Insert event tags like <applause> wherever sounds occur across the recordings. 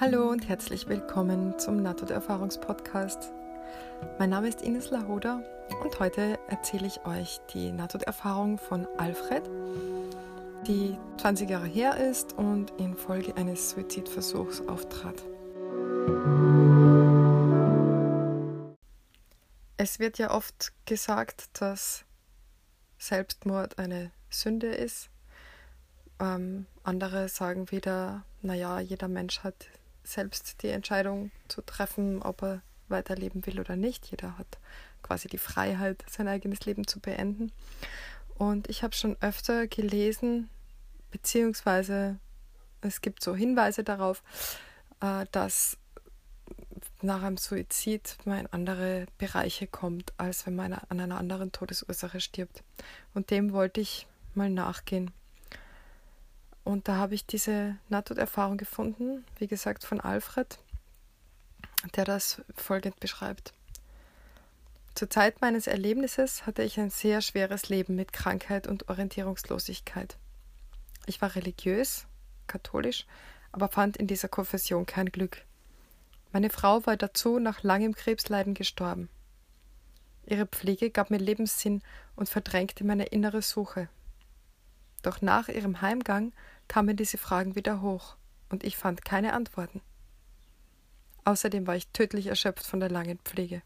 Hallo und herzlich willkommen zum Nahtoderfahrungspodcast. Mein Name ist Ines Lahoda und heute erzähle ich euch die Nahtoderfahrung von Alfred, die 20 Jahre her ist und infolge eines Suizidversuchs auftrat. Es wird ja oft gesagt, dass Selbstmord eine Sünde ist. Ähm, andere sagen wieder, naja, jeder Mensch hat selbst die Entscheidung zu treffen, ob er weiterleben will oder nicht. Jeder hat quasi die Freiheit, sein eigenes Leben zu beenden. Und ich habe schon öfter gelesen, beziehungsweise es gibt so Hinweise darauf, äh, dass nach einem Suizid man in andere Bereiche kommt, als wenn man an einer anderen Todesursache stirbt. Und dem wollte ich mal nachgehen. Und da habe ich diese Nahtoderfahrung gefunden, wie gesagt, von Alfred, der das folgend beschreibt. Zur Zeit meines Erlebnisses hatte ich ein sehr schweres Leben mit Krankheit und Orientierungslosigkeit. Ich war religiös, katholisch, aber fand in dieser Konfession kein Glück. Meine Frau war dazu nach langem Krebsleiden gestorben. Ihre Pflege gab mir Lebenssinn und verdrängte meine innere Suche. Doch nach ihrem Heimgang kamen diese Fragen wieder hoch, und ich fand keine Antworten. Außerdem war ich tödlich erschöpft von der langen Pflege.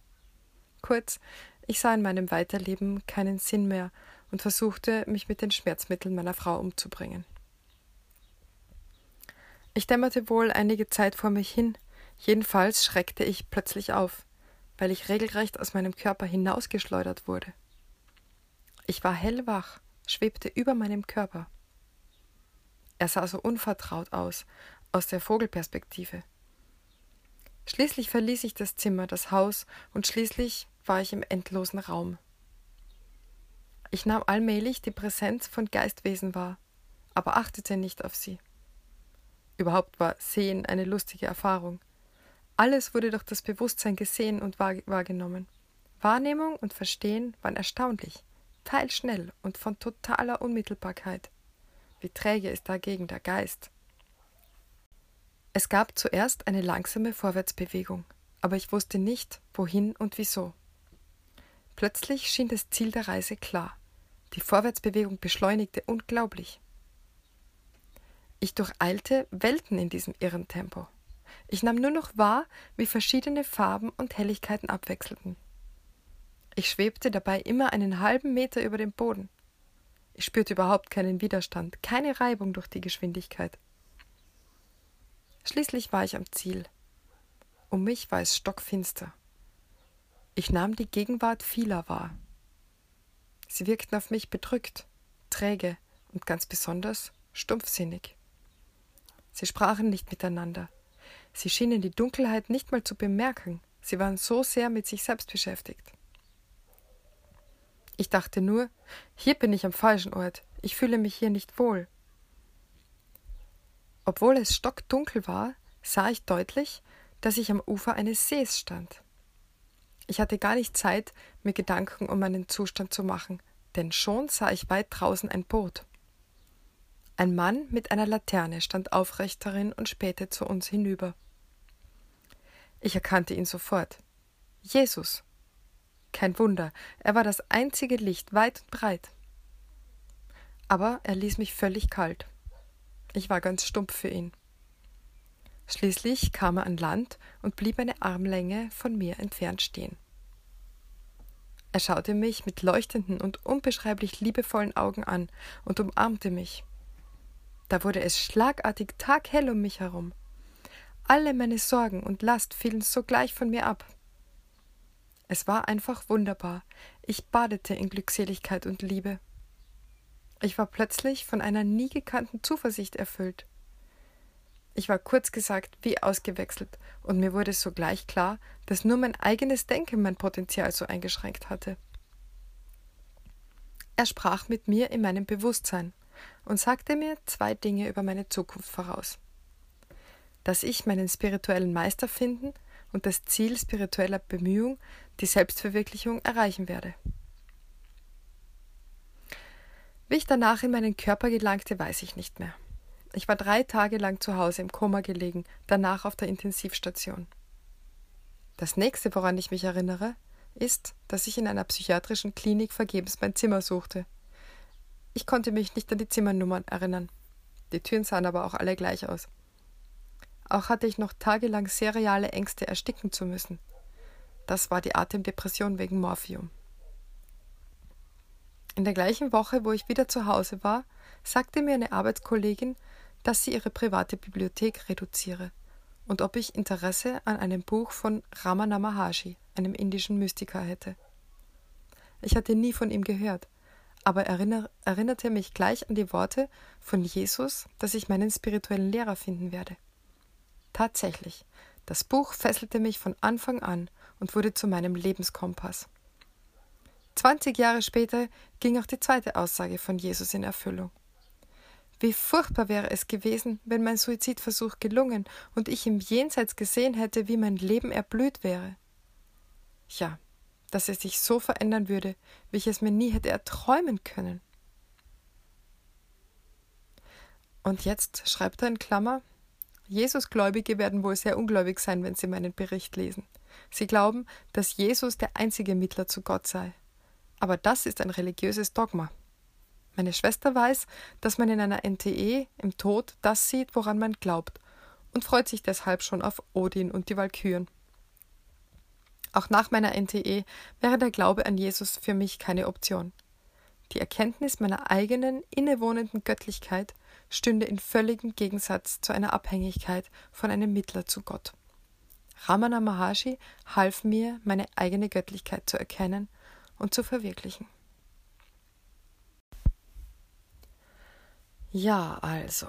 Kurz, ich sah in meinem Weiterleben keinen Sinn mehr und versuchte, mich mit den Schmerzmitteln meiner Frau umzubringen. Ich dämmerte wohl einige Zeit vor mich hin, jedenfalls schreckte ich plötzlich auf, weil ich regelrecht aus meinem Körper hinausgeschleudert wurde. Ich war hellwach, schwebte über meinem Körper. Er sah so unvertraut aus, aus der Vogelperspektive. Schließlich verließ ich das Zimmer, das Haus, und schließlich war ich im endlosen Raum. Ich nahm allmählich die Präsenz von Geistwesen wahr, aber achtete nicht auf sie. Überhaupt war Sehen eine lustige Erfahrung. Alles wurde durch das Bewusstsein gesehen und wahrgenommen. Wahrnehmung und Verstehen waren erstaunlich, teilschnell und von totaler Unmittelbarkeit. Wie träge ist dagegen der Geist? Es gab zuerst eine langsame Vorwärtsbewegung, aber ich wusste nicht, wohin und wieso. Plötzlich schien das Ziel der Reise klar. Die Vorwärtsbewegung beschleunigte unglaublich. Ich durcheilte Welten in diesem irren Tempo. Ich nahm nur noch wahr, wie verschiedene Farben und Helligkeiten abwechselten. Ich schwebte dabei immer einen halben Meter über dem Boden. Ich spürte überhaupt keinen Widerstand, keine Reibung durch die Geschwindigkeit. Schließlich war ich am Ziel. Um mich war es stockfinster. Ich nahm die Gegenwart vieler wahr. Sie wirkten auf mich bedrückt, träge und ganz besonders stumpfsinnig. Sie sprachen nicht miteinander. Sie schienen die Dunkelheit nicht mal zu bemerken. Sie waren so sehr mit sich selbst beschäftigt. Ich dachte nur, hier bin ich am falschen Ort, ich fühle mich hier nicht wohl. Obwohl es stockdunkel war, sah ich deutlich, dass ich am Ufer eines Sees stand. Ich hatte gar nicht Zeit, mir Gedanken um meinen Zustand zu machen, denn schon sah ich weit draußen ein Boot. Ein Mann mit einer Laterne stand aufrecht darin und spähte zu uns hinüber. Ich erkannte ihn sofort. Jesus. Kein Wunder, er war das einzige Licht weit und breit. Aber er ließ mich völlig kalt. Ich war ganz stumpf für ihn. Schließlich kam er an Land und blieb eine Armlänge von mir entfernt stehen. Er schaute mich mit leuchtenden und unbeschreiblich liebevollen Augen an und umarmte mich. Da wurde es schlagartig taghell um mich herum. Alle meine Sorgen und Last fielen sogleich von mir ab. Es war einfach wunderbar. Ich badete in Glückseligkeit und Liebe. Ich war plötzlich von einer nie gekannten Zuversicht erfüllt. Ich war kurz gesagt wie ausgewechselt, und mir wurde sogleich klar, dass nur mein eigenes Denken mein Potenzial so eingeschränkt hatte. Er sprach mit mir in meinem Bewusstsein und sagte mir zwei Dinge über meine Zukunft voraus. Dass ich meinen spirituellen Meister finden und das Ziel spiritueller Bemühung, die Selbstverwirklichung, erreichen werde. Wie ich danach in meinen Körper gelangte, weiß ich nicht mehr. Ich war drei Tage lang zu Hause im Koma gelegen, danach auf der Intensivstation. Das nächste, woran ich mich erinnere, ist, dass ich in einer psychiatrischen Klinik vergebens mein Zimmer suchte. Ich konnte mich nicht an die Zimmernummern erinnern. Die Türen sahen aber auch alle gleich aus. Auch hatte ich noch tagelang seriale Ängste, ersticken zu müssen. Das war die Atemdepression wegen Morphium. In der gleichen Woche, wo ich wieder zu Hause war, sagte mir eine Arbeitskollegin, dass sie ihre private Bibliothek reduziere und ob ich Interesse an einem Buch von Ramana Maharshi, einem indischen Mystiker, hätte. Ich hatte nie von ihm gehört, aber erinner, erinnerte mich gleich an die Worte von Jesus, dass ich meinen spirituellen Lehrer finden werde. Tatsächlich, das Buch fesselte mich von Anfang an und wurde zu meinem Lebenskompass. Zwanzig Jahre später ging auch die zweite Aussage von Jesus in Erfüllung. Wie furchtbar wäre es gewesen, wenn mein Suizidversuch gelungen und ich im Jenseits gesehen hätte, wie mein Leben erblüht wäre. Ja, dass es sich so verändern würde, wie ich es mir nie hätte erträumen können. Und jetzt schreibt er in Klammer, Jesusgläubige werden wohl sehr ungläubig sein, wenn sie meinen Bericht lesen. Sie glauben, dass Jesus der einzige Mittler zu Gott sei. Aber das ist ein religiöses Dogma. Meine Schwester weiß, dass man in einer NTE im Tod das sieht, woran man glaubt, und freut sich deshalb schon auf Odin und die Walküren. Auch nach meiner NTE wäre der Glaube an Jesus für mich keine Option. Die Erkenntnis meiner eigenen innewohnenden Göttlichkeit stünde in völligem Gegensatz zu einer Abhängigkeit von einem Mittler zu Gott. Ramana Maharshi half mir, meine eigene Göttlichkeit zu erkennen und zu verwirklichen. Ja, also.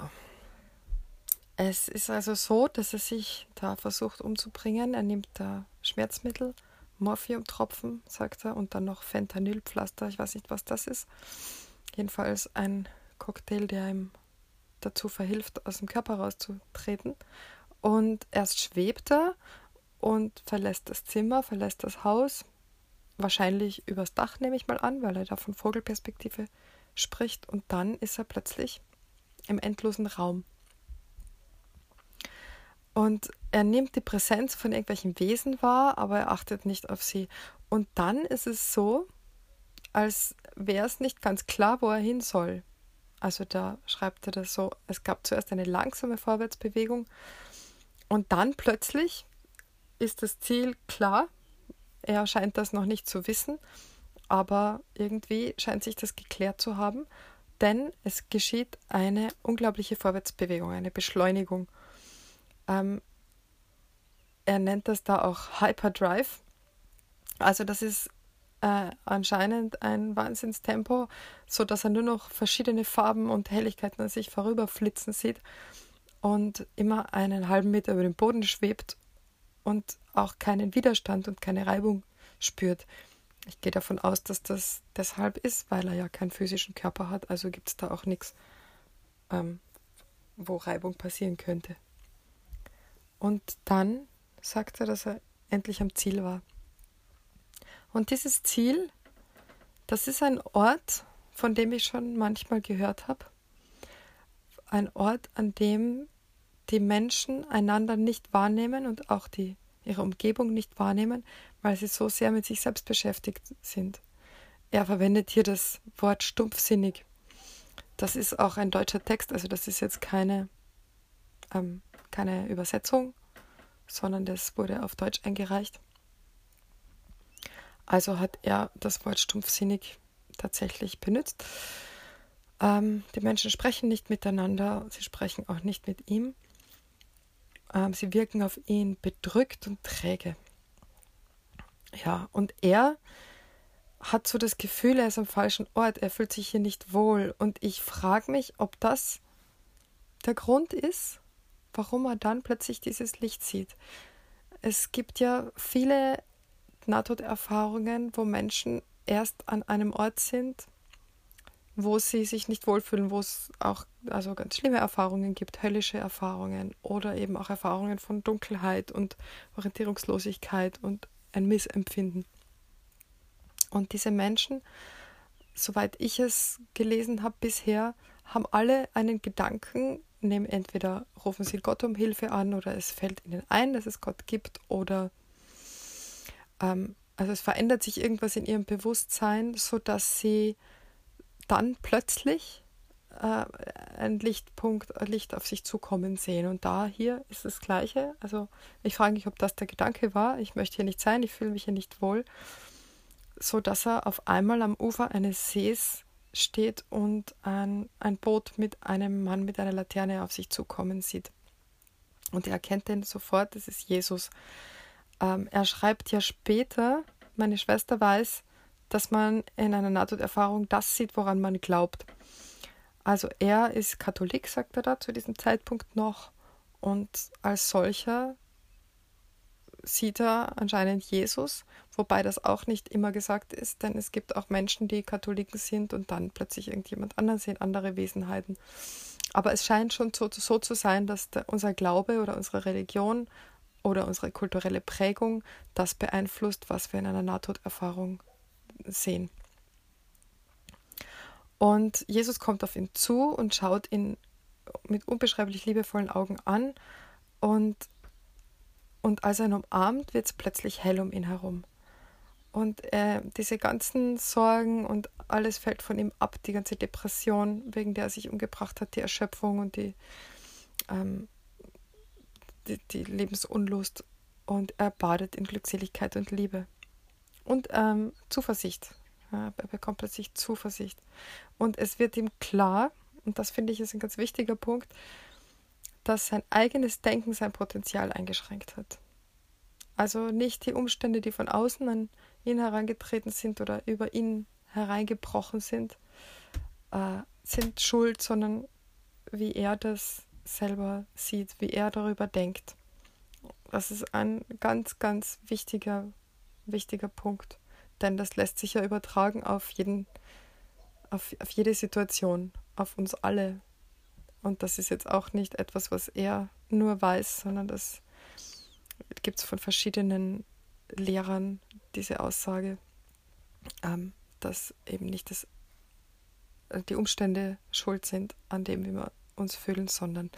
Es ist also so, dass er sich da versucht umzubringen. Er nimmt da Schmerzmittel, Morphiumtropfen, sagt er, und dann noch Fentanylpflaster. Ich weiß nicht, was das ist. Jedenfalls ein Cocktail, der ihm dazu verhilft, aus dem Körper rauszutreten. Und erst schwebt er und verlässt das Zimmer, verlässt das Haus. Wahrscheinlich übers Dach, nehme ich mal an, weil er da von Vogelperspektive spricht. Und dann ist er plötzlich im endlosen Raum. Und er nimmt die Präsenz von irgendwelchen Wesen wahr, aber er achtet nicht auf sie. Und dann ist es so, als wäre es nicht ganz klar, wo er hin soll. Also da schreibt er das so, es gab zuerst eine langsame Vorwärtsbewegung und dann plötzlich ist das Ziel klar. Er scheint das noch nicht zu wissen, aber irgendwie scheint sich das geklärt zu haben denn es geschieht eine unglaubliche Vorwärtsbewegung, eine Beschleunigung. Ähm, er nennt das da auch Hyperdrive. Also das ist äh, anscheinend ein Wahnsinnstempo, so dass er nur noch verschiedene Farben und Helligkeiten an sich vorüberflitzen sieht und immer einen halben Meter über dem Boden schwebt und auch keinen Widerstand und keine Reibung spürt. Ich gehe davon aus, dass das deshalb ist, weil er ja keinen physischen Körper hat, also gibt es da auch nichts, ähm, wo Reibung passieren könnte. Und dann sagt er, dass er endlich am Ziel war. Und dieses Ziel, das ist ein Ort, von dem ich schon manchmal gehört habe. Ein Ort, an dem die Menschen einander nicht wahrnehmen und auch die ihre Umgebung nicht wahrnehmen, weil sie so sehr mit sich selbst beschäftigt sind. Er verwendet hier das Wort stumpfsinnig. Das ist auch ein deutscher Text, also das ist jetzt keine, ähm, keine Übersetzung, sondern das wurde auf Deutsch eingereicht. Also hat er das Wort stumpfsinnig tatsächlich benutzt. Ähm, die Menschen sprechen nicht miteinander, sie sprechen auch nicht mit ihm. Ähm, sie wirken auf ihn bedrückt und träge. Ja, und er hat so das Gefühl, er ist am falschen Ort, er fühlt sich hier nicht wohl. Und ich frage mich, ob das der Grund ist, warum er dann plötzlich dieses Licht sieht. Es gibt ja viele Nahtoderfahrungen, wo Menschen erst an einem Ort sind, wo sie sich nicht wohlfühlen, wo es auch also ganz schlimme Erfahrungen gibt, höllische Erfahrungen oder eben auch Erfahrungen von Dunkelheit und Orientierungslosigkeit und ein Missempfinden. Und diese Menschen, soweit ich es gelesen habe bisher, haben alle einen Gedanken nehmen, entweder rufen sie Gott um Hilfe an oder es fällt ihnen ein, dass es Gott gibt oder ähm, also es verändert sich irgendwas in ihrem Bewusstsein, sodass sie dann plötzlich äh, ein Lichtpunkt, ein Licht auf sich zukommen sehen. Und da hier ist das Gleiche. Also ich frage mich, ob das der Gedanke war. Ich möchte hier nicht sein, ich fühle mich hier nicht wohl. So dass er auf einmal am Ufer eines Sees steht und ein, ein Boot mit einem Mann mit einer Laterne auf sich zukommen sieht. Und er erkennt den sofort, das ist Jesus. Ähm, er schreibt ja später, meine Schwester weiß, dass man in einer Nahtoderfahrung das sieht, woran man glaubt. Also er ist Katholik, sagt er da zu diesem Zeitpunkt noch. Und als solcher sieht er anscheinend Jesus, wobei das auch nicht immer gesagt ist, denn es gibt auch Menschen, die Katholiken sind und dann plötzlich irgendjemand anderen sehen, andere Wesenheiten. Aber es scheint schon so, so zu sein, dass der, unser Glaube oder unsere Religion oder unsere kulturelle Prägung das beeinflusst, was wir in einer Nahtoderfahrung sehen. Und Jesus kommt auf ihn zu und schaut ihn mit unbeschreiblich liebevollen Augen an. Und, und als er ihn umarmt, wird es plötzlich hell um ihn herum. Und äh, diese ganzen Sorgen und alles fällt von ihm ab, die ganze Depression, wegen der er sich umgebracht hat, die Erschöpfung und die, ähm, die, die, Lebensunlust. Und er badet in Glückseligkeit und Liebe. Und ähm, Zuversicht. Ja, er bekommt plötzlich Zuversicht. Und es wird ihm klar, und das finde ich ist ein ganz wichtiger Punkt, dass sein eigenes Denken sein Potenzial eingeschränkt hat. Also nicht die Umstände, die von außen an ihn herangetreten sind oder über ihn hereingebrochen sind, äh, sind schuld, sondern wie er das selber sieht, wie er darüber denkt. Das ist ein ganz, ganz wichtiger, wichtiger Punkt. Denn das lässt sich ja übertragen auf jeden, auf, auf jede Situation, auf uns alle. Und das ist jetzt auch nicht etwas, was er nur weiß, sondern das gibt es von verschiedenen Lehrern, diese Aussage, ähm, dass eben nicht das, äh, die Umstände schuld sind an dem, wie wir uns fühlen, sondern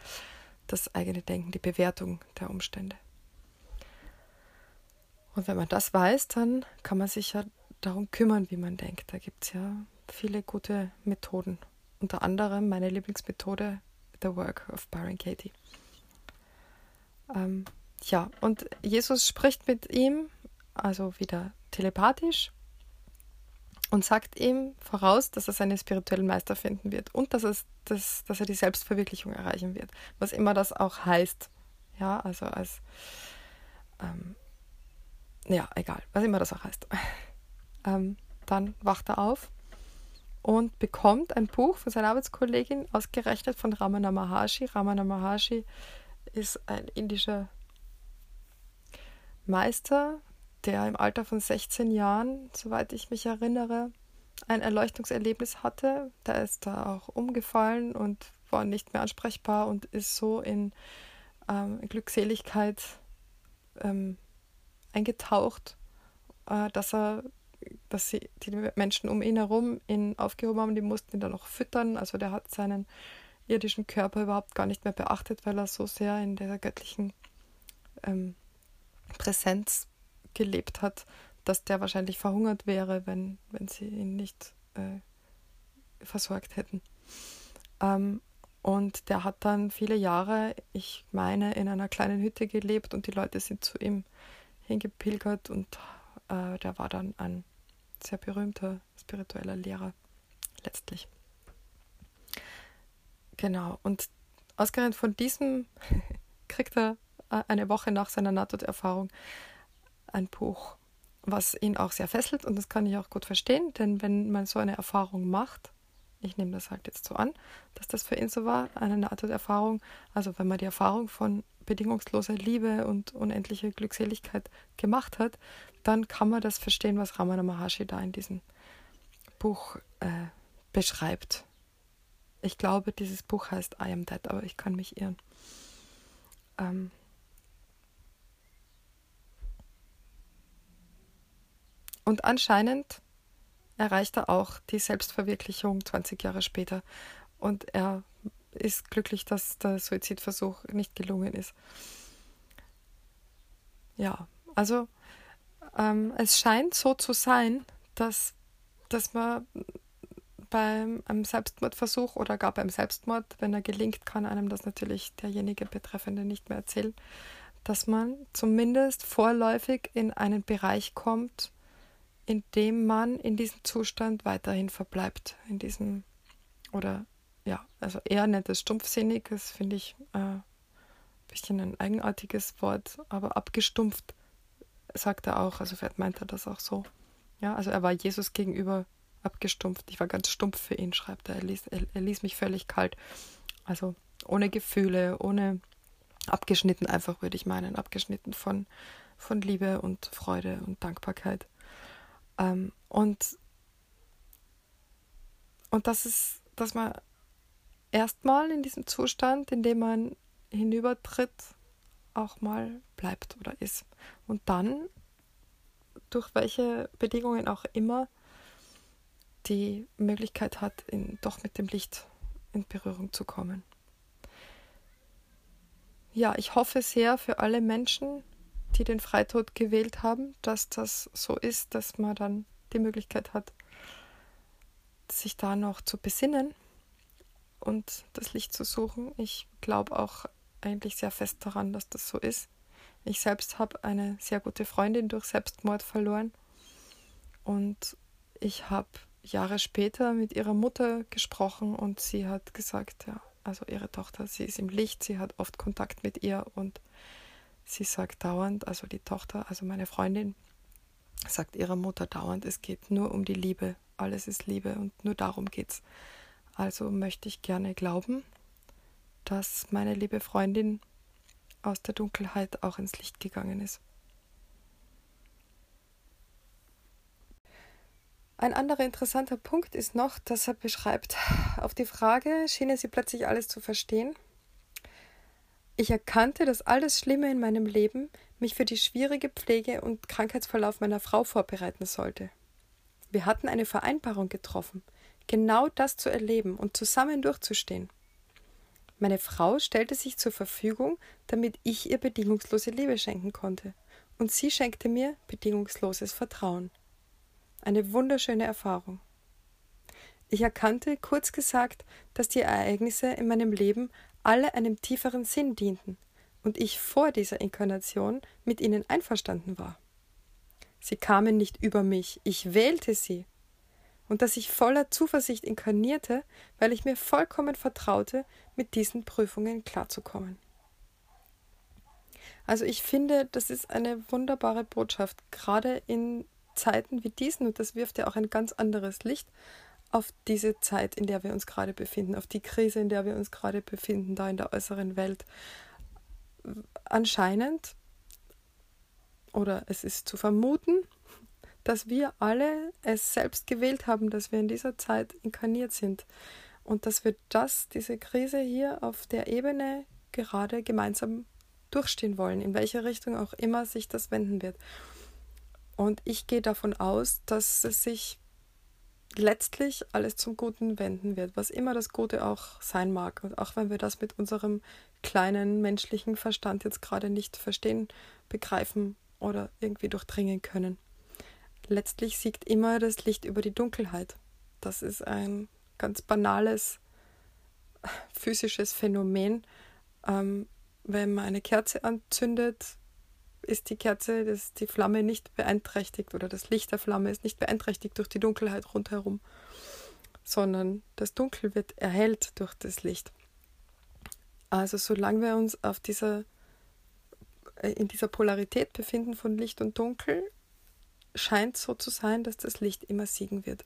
das eigene Denken, die Bewertung der Umstände. Und wenn man das weiß, dann kann man sich ja darum kümmern, wie man denkt. Da gibt es ja viele gute Methoden. Unter anderem meine Lieblingsmethode, The Work of Byron Katie. Ähm, ja, und Jesus spricht mit ihm, also wieder telepathisch, und sagt ihm voraus, dass er seinen spirituellen Meister finden wird und dass, es, dass, dass er die Selbstverwirklichung erreichen wird. Was immer das auch heißt. Ja, also als ähm, ja, egal, was immer das auch heißt. <laughs> Ähm, dann wacht er auf und bekommt ein Buch von seiner Arbeitskollegin, ausgerechnet von Ramana Maharshi. Ramana Maharshi ist ein indischer Meister, der im Alter von 16 Jahren, soweit ich mich erinnere, ein Erleuchtungserlebnis hatte. Der ist da auch umgefallen und war nicht mehr ansprechbar und ist so in ähm, Glückseligkeit ähm, eingetaucht, äh, dass er, dass sie die Menschen um ihn herum ihn aufgehoben haben, die mussten ihn dann noch füttern. Also der hat seinen irdischen Körper überhaupt gar nicht mehr beachtet, weil er so sehr in der göttlichen ähm, Präsenz gelebt hat, dass der wahrscheinlich verhungert wäre, wenn, wenn sie ihn nicht äh, versorgt hätten. Ähm, und der hat dann viele Jahre, ich meine, in einer kleinen Hütte gelebt und die Leute sind zu ihm hingepilgert und äh, der war dann ein sehr berühmter spiritueller Lehrer letztlich. Genau, und ausgerechnet von diesem <laughs> kriegt er äh, eine Woche nach seiner Nahtoderfahrung ein Buch, was ihn auch sehr fesselt und das kann ich auch gut verstehen, denn wenn man so eine Erfahrung macht, ich nehme das halt jetzt so an, dass das für ihn so war, eine Nahtoderfahrung, also wenn man die Erfahrung von bedingungsloser Liebe und unendliche Glückseligkeit gemacht hat, dann kann man das verstehen, was Ramana Maharshi da in diesem Buch äh, beschreibt. Ich glaube, dieses Buch heißt I Am Dead, aber ich kann mich irren. Ähm und anscheinend erreicht er auch die Selbstverwirklichung 20 Jahre später. Und er ist glücklich, dass der Suizidversuch nicht gelungen ist. Ja, also ähm, es scheint so zu sein, dass, dass man beim einem Selbstmordversuch oder gar beim Selbstmord, wenn er gelingt, kann einem das natürlich derjenige Betreffende nicht mehr erzählen, dass man zumindest vorläufig in einen Bereich kommt, in dem man in diesem Zustand weiterhin verbleibt. In diesem, oder ja, also er nennt es stumpfsinnig, das finde ich äh, ein bisschen ein eigenartiges Wort, aber abgestumpft sagt er auch, also vielleicht meint er das auch so. Ja, also er war Jesus gegenüber abgestumpft. Ich war ganz stumpf für ihn, schreibt er. Er ließ, er, er ließ mich völlig kalt. Also ohne Gefühle, ohne abgeschnitten einfach, würde ich meinen, abgeschnitten von, von Liebe und Freude und Dankbarkeit. Ähm, und, und das ist, dass man erstmal in diesem Zustand, in dem man hinübertritt, auch mal bleibt oder ist. Und dann, durch welche Bedingungen auch immer, die Möglichkeit hat, in, doch mit dem Licht in Berührung zu kommen. Ja, ich hoffe sehr für alle Menschen, die den Freitod gewählt haben, dass das so ist, dass man dann die Möglichkeit hat, sich da noch zu besinnen und das Licht zu suchen. Ich glaube auch eigentlich sehr fest daran, dass das so ist. Ich selbst habe eine sehr gute Freundin durch Selbstmord verloren und ich habe Jahre später mit ihrer Mutter gesprochen und sie hat gesagt, ja, also ihre Tochter, sie ist im Licht, sie hat oft Kontakt mit ihr und sie sagt dauernd, also die Tochter, also meine Freundin, sagt ihrer Mutter dauernd, es geht nur um die Liebe, alles ist Liebe und nur darum geht's. Also möchte ich gerne glauben, dass meine liebe Freundin aus der Dunkelheit auch ins Licht gegangen ist. Ein anderer interessanter Punkt ist noch, dass er beschreibt, auf die Frage schien sie plötzlich alles zu verstehen. Ich erkannte, dass alles Schlimme in meinem Leben mich für die schwierige Pflege und Krankheitsverlauf meiner Frau vorbereiten sollte. Wir hatten eine Vereinbarung getroffen, genau das zu erleben und zusammen durchzustehen. Meine Frau stellte sich zur Verfügung, damit ich ihr bedingungslose Liebe schenken konnte, und sie schenkte mir bedingungsloses Vertrauen. Eine wunderschöne Erfahrung. Ich erkannte, kurz gesagt, dass die Ereignisse in meinem Leben alle einem tieferen Sinn dienten und ich vor dieser Inkarnation mit ihnen einverstanden war. Sie kamen nicht über mich, ich wählte sie. Und dass ich voller Zuversicht inkarnierte, weil ich mir vollkommen vertraute, mit diesen Prüfungen klarzukommen. Also ich finde, das ist eine wunderbare Botschaft, gerade in Zeiten wie diesen, und das wirft ja auch ein ganz anderes Licht auf diese Zeit, in der wir uns gerade befinden, auf die Krise, in der wir uns gerade befinden, da in der äußeren Welt. Anscheinend, oder es ist zu vermuten, dass wir alle es selbst gewählt haben, dass wir in dieser Zeit inkarniert sind und dass wir das, diese Krise hier auf der Ebene gerade gemeinsam durchstehen wollen, in welche Richtung auch immer sich das wenden wird. Und ich gehe davon aus, dass es sich letztlich alles zum Guten wenden wird, was immer das Gute auch sein mag. Und auch wenn wir das mit unserem kleinen menschlichen Verstand jetzt gerade nicht verstehen, begreifen oder irgendwie durchdringen können. Letztlich siegt immer das Licht über die Dunkelheit. Das ist ein ganz banales physisches Phänomen. Ähm, wenn man eine Kerze anzündet, ist die Kerze, das, die Flamme nicht beeinträchtigt oder das Licht der Flamme ist nicht beeinträchtigt durch die Dunkelheit rundherum, sondern das Dunkel wird erhellt durch das Licht. Also solange wir uns auf dieser, äh, in dieser Polarität befinden von Licht und Dunkel, scheint so zu sein, dass das Licht immer siegen wird.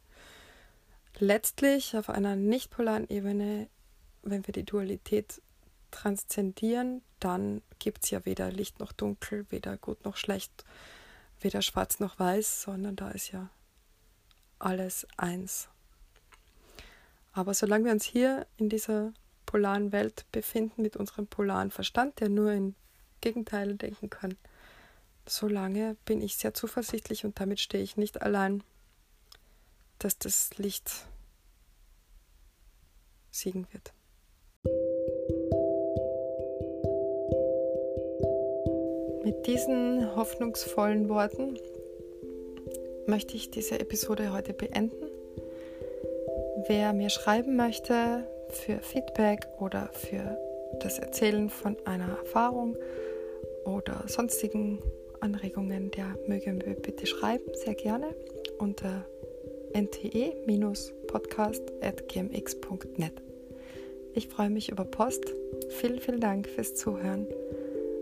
Letztlich auf einer nicht polaren Ebene, wenn wir die Dualität transzendieren, dann gibt es ja weder Licht noch Dunkel, weder gut noch schlecht, weder schwarz noch weiß, sondern da ist ja alles eins. Aber solange wir uns hier in dieser polaren Welt befinden mit unserem polaren Verstand, der nur in Gegenteile denken kann, solange bin ich sehr zuversichtlich und damit stehe ich nicht allein, dass das Licht siegen wird. Mit diesen hoffnungsvollen Worten möchte ich diese Episode heute beenden. Wer mir schreiben möchte für Feedback oder für das Erzählen von einer Erfahrung oder sonstigen Anregungen, der möge mir bitte schreiben, sehr gerne unter nte-podcast.gmx.net. Ich freue mich über Post. Vielen, vielen Dank fürs Zuhören